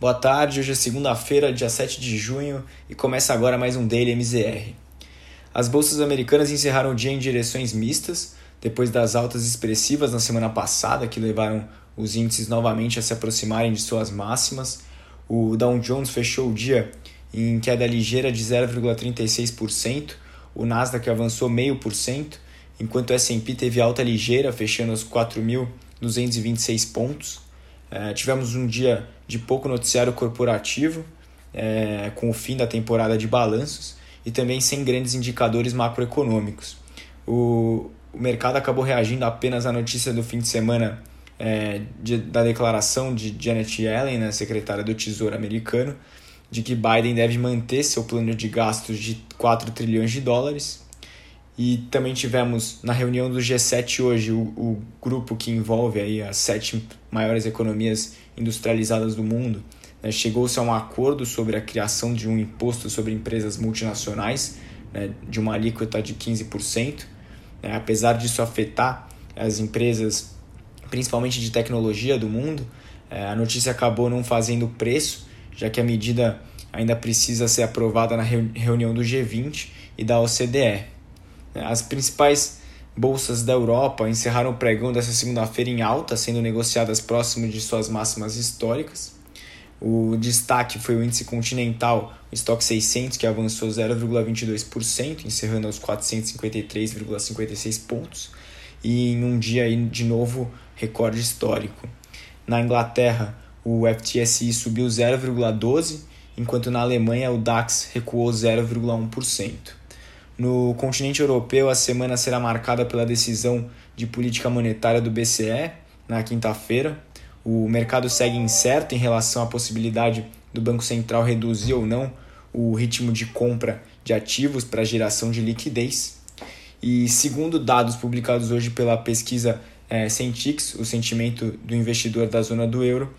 Boa tarde, hoje é segunda-feira, dia 7 de junho e começa agora mais um Daily MZR. As bolsas americanas encerraram o dia em direções mistas, depois das altas expressivas na semana passada que levaram os índices novamente a se aproximarem de suas máximas. O Dow Jones fechou o dia em queda ligeira de 0,36%, o Nasdaq avançou 0,5%, enquanto o S&P teve alta ligeira, fechando aos 4.226 pontos. É, tivemos um dia de pouco noticiário corporativo, é, com o fim da temporada de balanços e também sem grandes indicadores macroeconômicos. O, o mercado acabou reagindo apenas à notícia do fim de semana é, de, da declaração de Janet Yellen, né, secretária do Tesouro americano, de que Biden deve manter seu plano de gastos de 4 trilhões de dólares e também tivemos na reunião do G7 hoje o, o grupo que envolve aí as sete maiores economias industrializadas do mundo. Né, Chegou-se a um acordo sobre a criação de um imposto sobre empresas multinacionais, né, de uma alíquota de 15%. Né, apesar disso afetar as empresas, principalmente de tecnologia do mundo, é, a notícia acabou não fazendo preço, já que a medida ainda precisa ser aprovada na reunião do G20 e da OCDE. As principais bolsas da Europa encerraram o pregão dessa segunda-feira em alta, sendo negociadas próximo de suas máximas históricas. O destaque foi o índice continental, o estoque 600, que avançou 0,22%, encerrando aos 453,56 pontos, e em um dia de novo recorde histórico. Na Inglaterra, o FTSE subiu 0,12%, enquanto na Alemanha o DAX recuou 0,1%. No continente europeu, a semana será marcada pela decisão de política monetária do BCE na quinta-feira. O mercado segue incerto em relação à possibilidade do Banco Central reduzir ou não o ritmo de compra de ativos para geração de liquidez. E segundo dados publicados hoje pela pesquisa é, Centix, o sentimento do investidor da zona do euro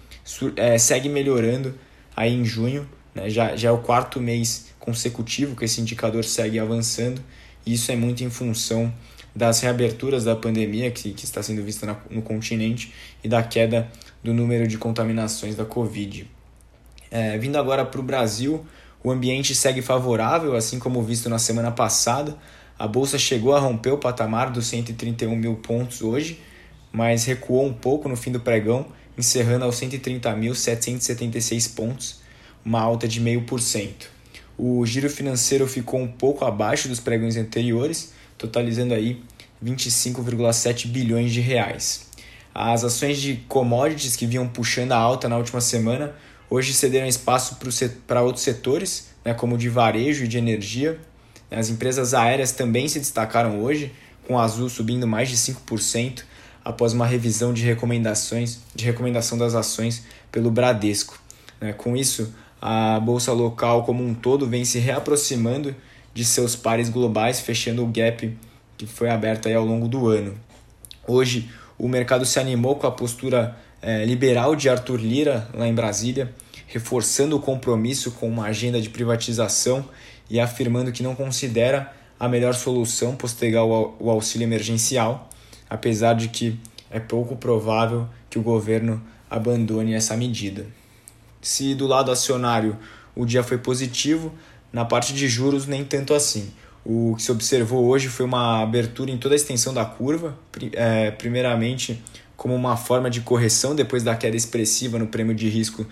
é, segue melhorando aí em junho, né? já, já é o quarto mês consecutivo que esse indicador segue avançando, e isso é muito em função das reaberturas da pandemia que, que está sendo vista na, no continente e da queda do número de contaminações da Covid. É, vindo agora para o Brasil, o ambiente segue favorável, assim como visto na semana passada. A bolsa chegou a romper o patamar dos 131 mil pontos hoje, mas recuou um pouco no fim do pregão, encerrando aos 130.776 pontos, uma alta de 0,5%. O giro financeiro ficou um pouco abaixo dos pregões anteriores, totalizando aí 25,7 bilhões de reais. As ações de commodities que vinham puxando a alta na última semana hoje cederam espaço para outros setores, né, como de varejo e de energia. As empresas aéreas também se destacaram hoje, com a Azul subindo mais de 5% após uma revisão de recomendações de recomendação das ações pelo Bradesco. Né. Com isso, a bolsa local como um todo vem se reaproximando de seus pares globais, fechando o gap que foi aberto aí ao longo do ano. Hoje, o mercado se animou com a postura é, liberal de Arthur Lira, lá em Brasília, reforçando o compromisso com uma agenda de privatização e afirmando que não considera a melhor solução postergar o auxílio emergencial, apesar de que é pouco provável que o governo abandone essa medida. Se do lado acionário o dia foi positivo, na parte de juros nem tanto assim. O que se observou hoje foi uma abertura em toda a extensão da curva, é, primeiramente como uma forma de correção depois da queda expressiva no prêmio de risco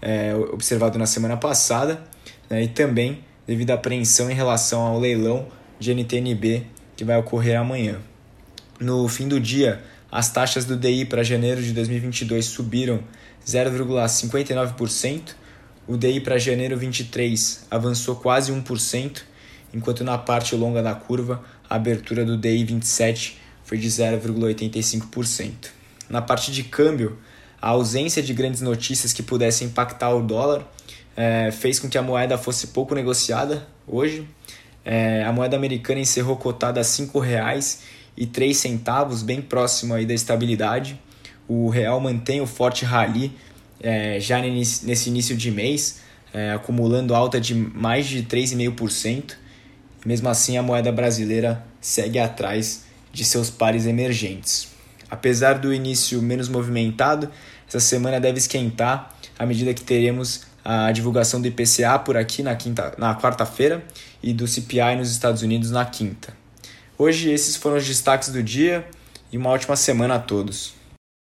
é, observado na semana passada, né, e também devido à apreensão em relação ao leilão de NTNB que vai ocorrer amanhã. No fim do dia, as taxas do DI para janeiro de 2022 subiram 0,59%. O DI para janeiro 23 avançou quase 1%, enquanto na parte longa da curva a abertura do DI 27 foi de 0,85%. Na parte de câmbio, a ausência de grandes notícias que pudessem impactar o dólar é, fez com que a moeda fosse pouco negociada hoje. É, a moeda americana encerrou cotada a R$ 5,03, bem próximo aí da estabilidade o real mantém o forte rally é, já nesse início de mês, é, acumulando alta de mais de 3,5%. Mesmo assim, a moeda brasileira segue atrás de seus pares emergentes. Apesar do início menos movimentado, essa semana deve esquentar à medida que teremos a divulgação do IPCA por aqui na, quinta, na quarta-feira e do CPI nos Estados Unidos na quinta. Hoje esses foram os destaques do dia e uma ótima semana a todos.